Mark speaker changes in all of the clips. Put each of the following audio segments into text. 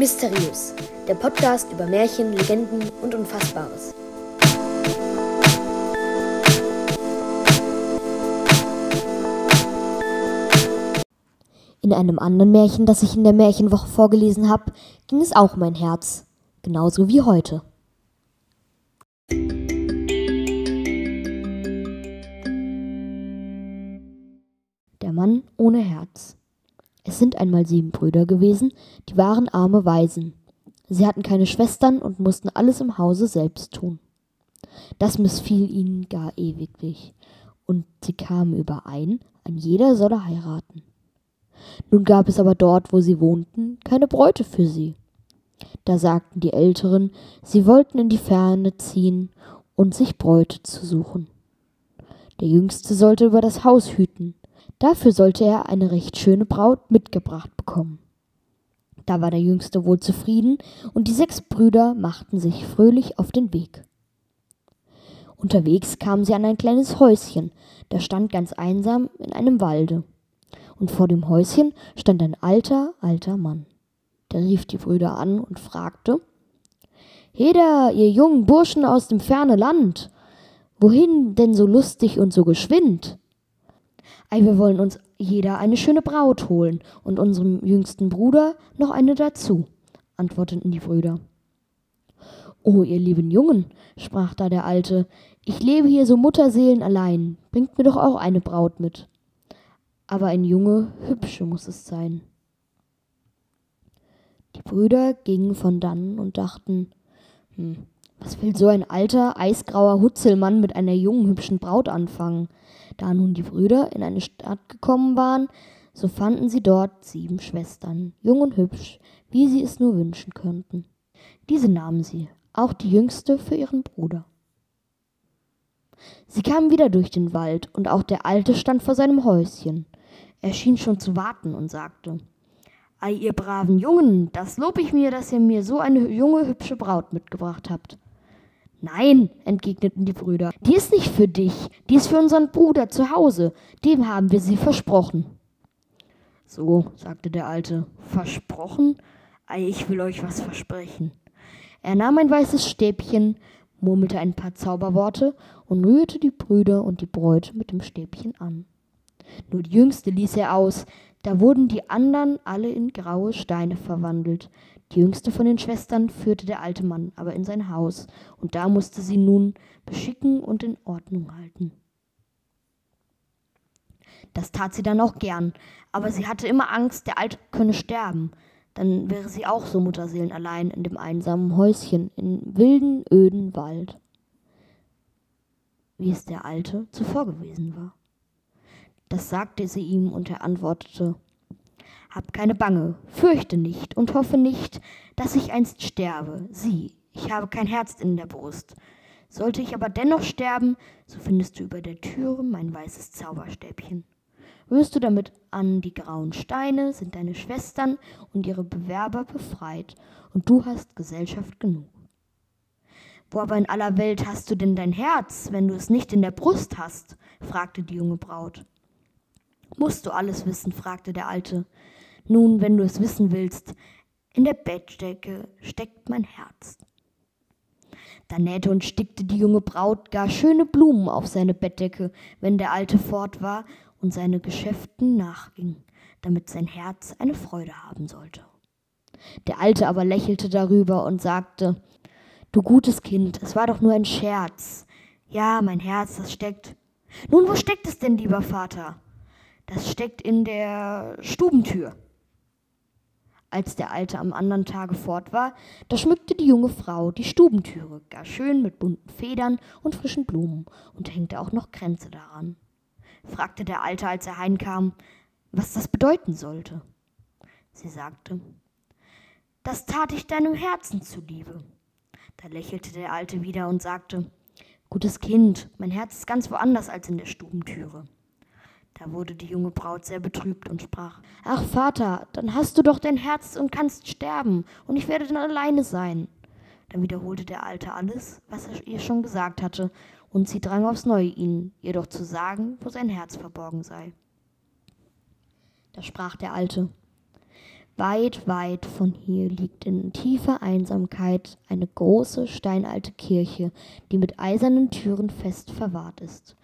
Speaker 1: Mysteriös, der Podcast über Märchen, Legenden und Unfassbares. In einem anderen Märchen, das ich in der Märchenwoche vorgelesen habe, ging es auch um ein Herz, genauso wie heute. Der Mann ohne Herz. Es sind einmal sieben Brüder gewesen, die waren arme Waisen. Sie hatten keine Schwestern und mussten alles im Hause selbst tun. Das missfiel ihnen gar ewiglich, und sie kamen überein, ein jeder solle heiraten. Nun gab es aber dort, wo sie wohnten, keine Bräute für sie. Da sagten die Älteren, sie wollten in die Ferne ziehen und sich Bräute zu suchen. Der Jüngste sollte über das Haus hüten, Dafür sollte er eine recht schöne Braut mitgebracht bekommen. Da war der Jüngste wohl zufrieden, und die sechs Brüder machten sich fröhlich auf den Weg. Unterwegs kamen sie an ein kleines Häuschen, das stand ganz einsam in einem Walde. Und vor dem Häuschen stand ein alter, alter Mann. Der rief die Brüder an und fragte Heda, ihr jungen Burschen aus dem ferne Land, wohin denn so lustig und so geschwind? Ei, wir wollen uns jeder eine schöne Braut holen und unserem jüngsten Bruder noch eine dazu, antworteten die Brüder. O ihr lieben Jungen, sprach da der Alte, ich lebe hier so Mutterseelen allein, bringt mir doch auch eine Braut mit. Aber ein Junge, hübsche muss es sein. Die Brüder gingen von dannen und dachten, hm, was will so ein alter, eisgrauer Hutzelmann mit einer jungen, hübschen Braut anfangen? Da nun die Brüder in eine Stadt gekommen waren, so fanden sie dort sieben Schwestern, jung und hübsch, wie sie es nur wünschen könnten. Diese nahmen sie, auch die jüngste für ihren Bruder. Sie kamen wieder durch den Wald, und auch der Alte stand vor seinem Häuschen. Er schien schon zu warten und sagte Ei, ihr braven Jungen, das lob ich mir, dass ihr mir so eine junge, hübsche Braut mitgebracht habt. Nein, entgegneten die Brüder, die ist nicht für dich, die ist für unseren Bruder zu Hause, dem haben wir sie versprochen. So, sagte der Alte, versprochen? Ei, ich will euch was versprechen. Er nahm ein weißes Stäbchen, murmelte ein paar Zauberworte und rührte die Brüder und die Bräute mit dem Stäbchen an. Nur die Jüngste ließ er aus, da wurden die andern alle in graue Steine verwandelt, die jüngste von den Schwestern führte der alte Mann aber in sein Haus, und da musste sie nun beschicken und in Ordnung halten. Das tat sie dann auch gern, aber sie hatte immer Angst, der Alte könne sterben. Dann wäre sie auch so mutterseelenallein in dem einsamen Häuschen im wilden, öden Wald, wie es der Alte zuvor gewesen war. Das sagte sie ihm, und er antwortete hab keine Bange, fürchte nicht und hoffe nicht, dass ich einst sterbe. Sieh, ich habe kein Herz in der Brust. Sollte ich aber dennoch sterben, so findest du über der Türe mein weißes Zauberstäbchen. Rührst du damit an die grauen Steine, sind deine Schwestern und ihre Bewerber befreit, und du hast Gesellschaft genug. Wo aber in aller Welt hast du denn dein Herz, wenn du es nicht in der Brust hast? fragte die junge Braut. Musst du alles wissen? fragte der Alte. Nun, wenn du es wissen willst, in der Bettdecke steckt mein Herz. Da nähte und stickte die junge Braut gar schöne Blumen auf seine Bettdecke, wenn der Alte fort war und seine Geschäften nachging, damit sein Herz eine Freude haben sollte. Der Alte aber lächelte darüber und sagte, Du gutes Kind, es war doch nur ein Scherz. Ja, mein Herz, das steckt. Nun, wo steckt es denn, lieber Vater? Das steckt in der Stubentür. Als der Alte am anderen Tage fort war, da schmückte die junge Frau die Stubentüre gar schön mit bunten Federn und frischen Blumen und hängte auch noch Kränze daran. Fragte der Alte, als er heinkam, was das bedeuten sollte. Sie sagte, das tat ich deinem Herzen zuliebe. Da lächelte der Alte wieder und sagte, Gutes Kind, mein Herz ist ganz woanders als in der Stubentüre. Da wurde die junge Braut sehr betrübt und sprach, Ach Vater, dann hast du doch dein Herz und kannst sterben, und ich werde dann alleine sein. Dann wiederholte der Alte alles, was er ihr schon gesagt hatte, und sie drang aufs Neue ihn, ihr doch zu sagen, wo sein Herz verborgen sei. Da sprach der Alte, Weit, weit von hier liegt in tiefer Einsamkeit eine große steinalte Kirche, die mit eisernen Türen fest verwahrt ist.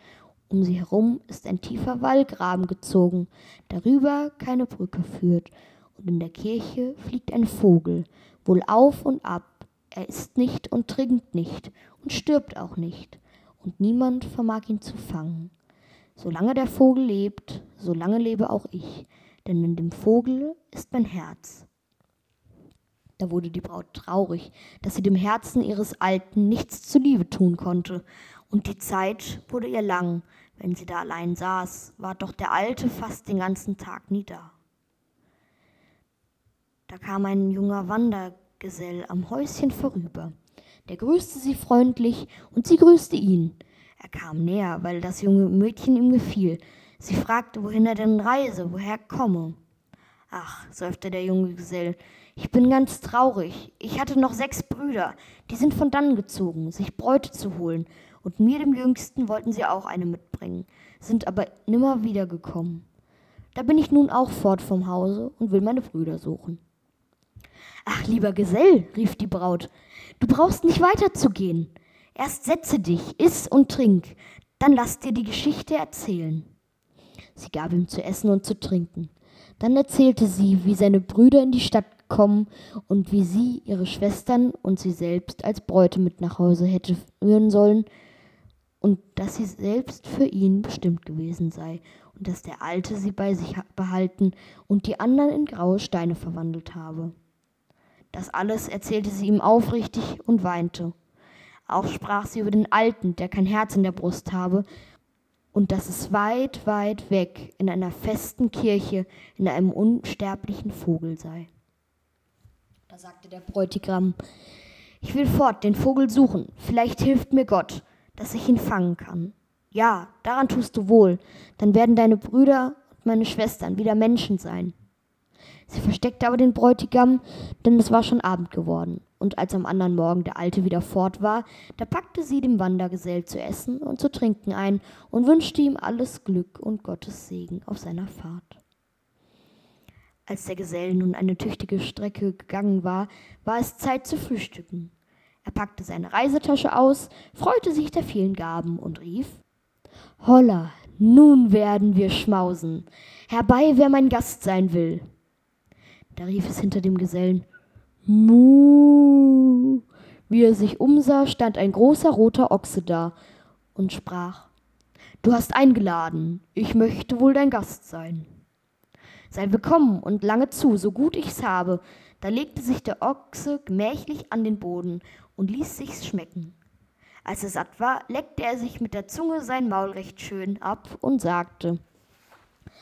Speaker 1: Um sie herum ist ein tiefer Wallgraben gezogen, darüber keine Brücke führt, und in der Kirche fliegt ein Vogel, wohl auf und ab, er isst nicht und trinkt nicht und stirbt auch nicht, und niemand vermag ihn zu fangen. Solange der Vogel lebt, solange lebe auch ich, denn in dem Vogel ist mein Herz. Da wurde die Braut traurig, dass sie dem Herzen ihres Alten nichts zuliebe tun konnte, und die Zeit wurde ihr lang, wenn sie da allein saß, war doch der Alte fast den ganzen Tag nie da. Da kam ein junger Wandergesell am Häuschen vorüber. Der grüßte sie freundlich und sie grüßte ihn. Er kam näher, weil das junge Mädchen ihm gefiel. Sie fragte, wohin er denn reise, woher er komme. Ach, seufzte der junge Gesell, ich bin ganz traurig. Ich hatte noch sechs Brüder, die sind von dann gezogen, sich Bräute zu holen, und mir, dem Jüngsten, wollten sie auch eine mitbringen, sind aber nimmer wiedergekommen. Da bin ich nun auch fort vom Hause und will meine Brüder suchen. Ach, lieber Gesell, rief die Braut, du brauchst nicht weiterzugehen. Erst setze dich, iss und trink, dann lass dir die Geschichte erzählen. Sie gab ihm zu essen und zu trinken. Dann erzählte sie, wie seine Brüder in die Stadt gekommen und wie sie, ihre Schwestern und sie selbst als Bräute mit nach Hause hätte führen sollen und dass sie selbst für ihn bestimmt gewesen sei und dass der Alte sie bei sich behalten und die anderen in graue Steine verwandelt habe. Das alles erzählte sie ihm aufrichtig und weinte. Auch sprach sie über den Alten, der kein Herz in der Brust habe und dass es weit, weit weg in einer festen Kirche in einem unsterblichen Vogel sei. Da sagte der Bräutigam, ich will fort den Vogel suchen, vielleicht hilft mir Gott, dass ich ihn fangen kann. Ja, daran tust du wohl, dann werden deine Brüder und meine Schwestern wieder Menschen sein. Sie versteckte aber den Bräutigam, denn es war schon Abend geworden, und als am anderen Morgen der Alte wieder fort war, da packte sie dem Wandergesell zu essen und zu trinken ein und wünschte ihm alles Glück und Gottes Segen auf seiner Fahrt. Als der Gesell nun eine tüchtige Strecke gegangen war, war es Zeit zu frühstücken. Er packte seine Reisetasche aus, freute sich der vielen Gaben und rief Holla, nun werden wir schmausen. Herbei, wer mein Gast sein will. Da rief es hinter dem Gesellen Muh. Wie er sich umsah, stand ein großer roter Ochse da und sprach Du hast eingeladen, ich möchte wohl dein Gast sein. Sei willkommen und lange zu, so gut ich's habe. Da legte sich der Ochse gemächlich an den Boden und ließ sich's schmecken. Als er satt war, leckte er sich mit der Zunge sein Maul recht schön ab und sagte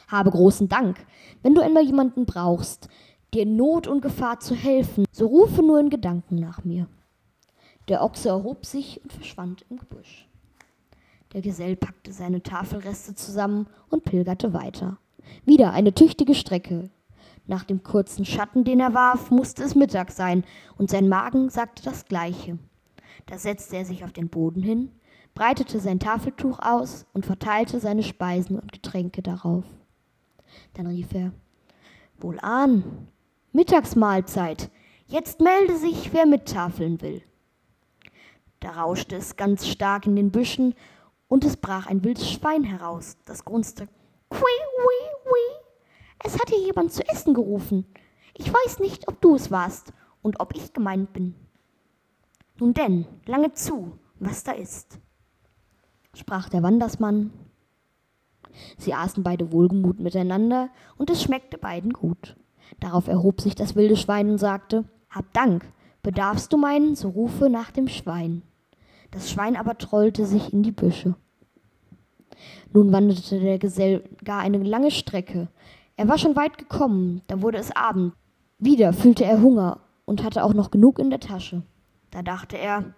Speaker 1: Habe großen Dank. Wenn du einmal jemanden brauchst, dir in Not und Gefahr zu helfen, so rufe nur in Gedanken nach mir. Der Ochse erhob sich und verschwand im Gebüsch. Der Gesell packte seine Tafelreste zusammen und pilgerte weiter. Wieder eine tüchtige Strecke. Nach dem kurzen Schatten, den er warf, musste es Mittag sein, und sein Magen sagte das Gleiche. Da setzte er sich auf den Boden hin, breitete sein Tafeltuch aus und verteilte seine Speisen und Getränke darauf. Dann rief er Wohlan, Mittagsmahlzeit. Jetzt melde sich, wer mittafeln will. Da rauschte es ganz stark in den Büschen, und es brach ein wildes Schwein heraus, das grunzte. Qui, wi, wi. Es hat hier jemand zu essen gerufen. Ich weiß nicht, ob du es warst und ob ich gemeint bin. Nun denn, lange zu, was da ist, sprach der Wandersmann. Sie aßen beide wohlgemut miteinander, und es schmeckte beiden gut. Darauf erhob sich das wilde Schwein und sagte, Hab Dank, bedarfst du meinen, so rufe nach dem Schwein. Das Schwein aber trollte sich in die Büsche. Nun wanderte der Gesell gar eine lange Strecke. Er war schon weit gekommen, da wurde es Abend. Wieder fühlte er Hunger und hatte auch noch genug in der Tasche. Da dachte er,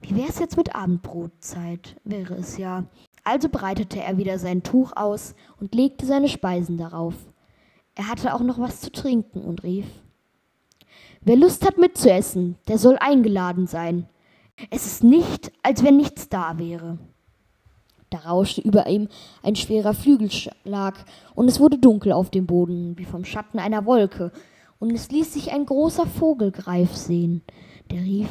Speaker 1: wie wär's jetzt mit Abendbrotzeit? Wäre es ja. Also breitete er wieder sein Tuch aus und legte seine Speisen darauf. Er hatte auch noch was zu trinken und rief Wer Lust hat mitzuessen, der soll eingeladen sein. Es ist nicht, als wenn nichts da wäre. Da rauschte über ihm ein schwerer Flügelschlag, und es wurde dunkel auf dem Boden, wie vom Schatten einer Wolke, und es ließ sich ein großer Vogelgreif sehen, der rief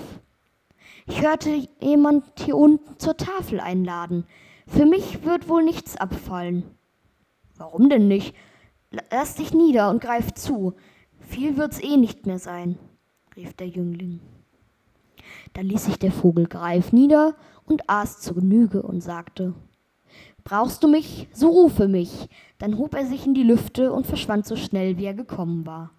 Speaker 1: Ich hörte jemand hier unten zur Tafel einladen. Für mich wird wohl nichts abfallen. Warum denn nicht? Lass dich nieder und greif zu. Viel wird's eh nicht mehr sein, rief der Jüngling. Da ließ sich der Vogelgreif nieder und aß zu Genüge und sagte Brauchst du mich, so rufe mich. Dann hob er sich in die Lüfte und verschwand so schnell, wie er gekommen war.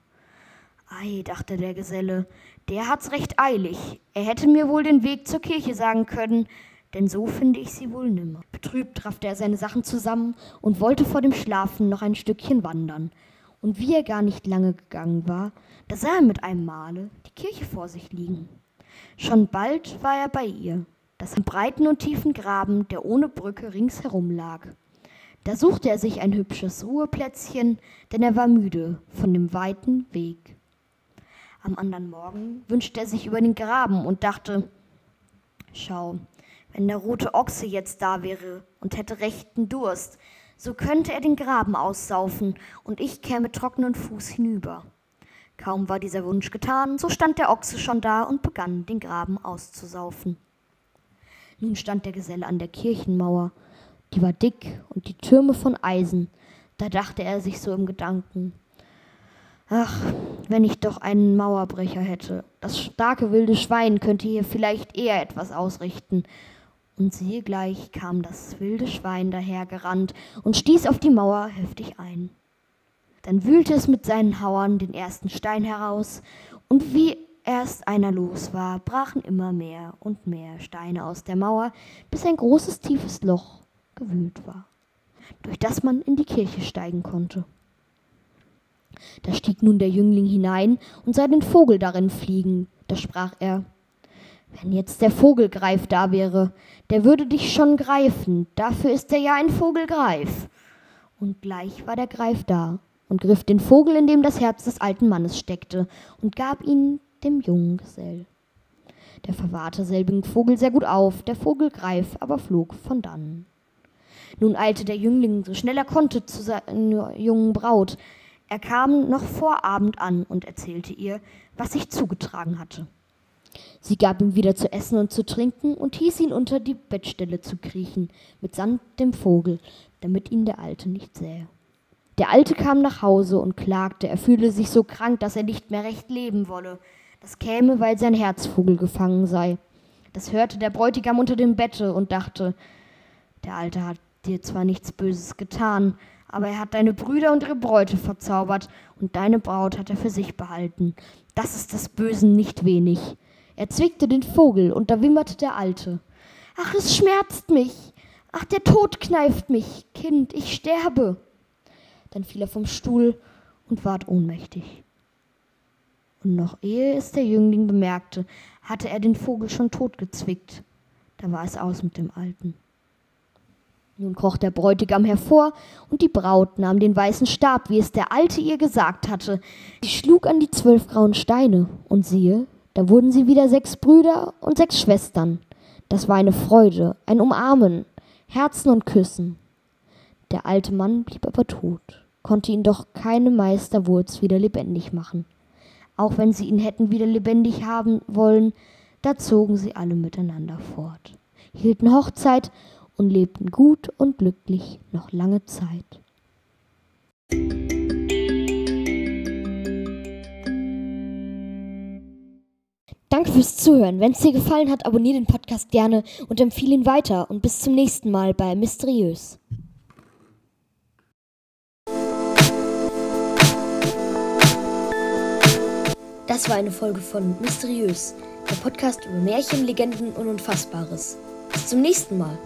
Speaker 1: Ei, dachte der Geselle, der hat's recht eilig. Er hätte mir wohl den Weg zur Kirche sagen können, denn so finde ich sie wohl nimmer. Betrübt raffte er seine Sachen zusammen und wollte vor dem Schlafen noch ein Stückchen wandern. Und wie er gar nicht lange gegangen war, da sah er mit einem Male die Kirche vor sich liegen. Schon bald war er bei ihr, das im breiten und tiefen Graben, der ohne Brücke ringsherum lag. Da suchte er sich ein hübsches Ruheplätzchen, denn er war müde von dem weiten Weg. Am anderen Morgen wünschte er sich über den Graben und dachte, schau, wenn der rote Ochse jetzt da wäre und hätte rechten Durst, so könnte er den Graben aussaufen und ich käme trockenen Fuß hinüber. Kaum war dieser Wunsch getan, so stand der Ochse schon da und begann, den Graben auszusaufen. Nun stand der Geselle an der Kirchenmauer, die war dick und die Türme von Eisen. Da dachte er sich so im Gedanken, Ach, wenn ich doch einen Mauerbrecher hätte. Das starke wilde Schwein könnte hier vielleicht eher etwas ausrichten und siehe gleich kam das wilde Schwein dahergerannt und stieß auf die Mauer heftig ein. Dann wühlte es mit seinen Hauern den ersten Stein heraus, und wie erst einer los war, brachen immer mehr und mehr Steine aus der Mauer, bis ein großes tiefes Loch gewühlt war, durch das man in die Kirche steigen konnte. Da stieg nun der Jüngling hinein und sah den Vogel darin fliegen, da sprach er wenn jetzt der Vogelgreif da wäre, der würde dich schon greifen, dafür ist er ja ein Vogelgreif. Und gleich war der Greif da und griff den Vogel, in dem das Herz des alten Mannes steckte, und gab ihn dem jungen Gesell. Der verwahrte selbigen Vogel sehr gut auf, der Vogelgreif aber flog von dannen. Nun eilte der Jüngling so schnell er konnte zu seiner jungen Braut. Er kam noch vor Abend an und erzählte ihr, was sich zugetragen hatte. Sie gab ihm wieder zu essen und zu trinken und hieß ihn unter die Bettstelle zu kriechen, mitsamt dem Vogel, damit ihn der Alte nicht sähe. Der Alte kam nach Hause und klagte, er fühle sich so krank, dass er nicht mehr recht leben wolle. Das käme, weil sein Herzvogel gefangen sei. Das hörte der Bräutigam unter dem Bette und dachte, der Alte hat dir zwar nichts Böses getan, aber er hat deine Brüder und ihre Bräute verzaubert, und deine Braut hat er für sich behalten. Das ist des Bösen nicht wenig. Er zwickte den Vogel, und da wimmerte der Alte. Ach, es schmerzt mich. Ach, der Tod kneift mich. Kind, ich sterbe. Dann fiel er vom Stuhl und ward ohnmächtig. Und noch ehe es der Jüngling bemerkte, hatte er den Vogel schon totgezwickt. Da war es aus mit dem Alten. Nun kroch der Bräutigam hervor, und die Braut nahm den weißen Stab, wie es der Alte ihr gesagt hatte. Sie schlug an die zwölf grauen Steine, und siehe, da wurden sie wieder sechs Brüder und sechs Schwestern. Das war eine Freude, ein Umarmen, Herzen und Küssen. Der alte Mann blieb aber tot, konnte ihn doch keine Meisterwurz wieder lebendig machen. Auch wenn sie ihn hätten wieder lebendig haben wollen, da zogen sie alle miteinander fort, hielten Hochzeit und lebten gut und glücklich noch lange Zeit. Danke fürs Zuhören. Wenn es dir gefallen hat, abonniere den Podcast gerne und empfehle ihn weiter. Und bis zum nächsten Mal bei Mysteriös. Das war eine Folge von Mysteriös, der Podcast über Märchen, Legenden und Unfassbares. Bis zum nächsten Mal.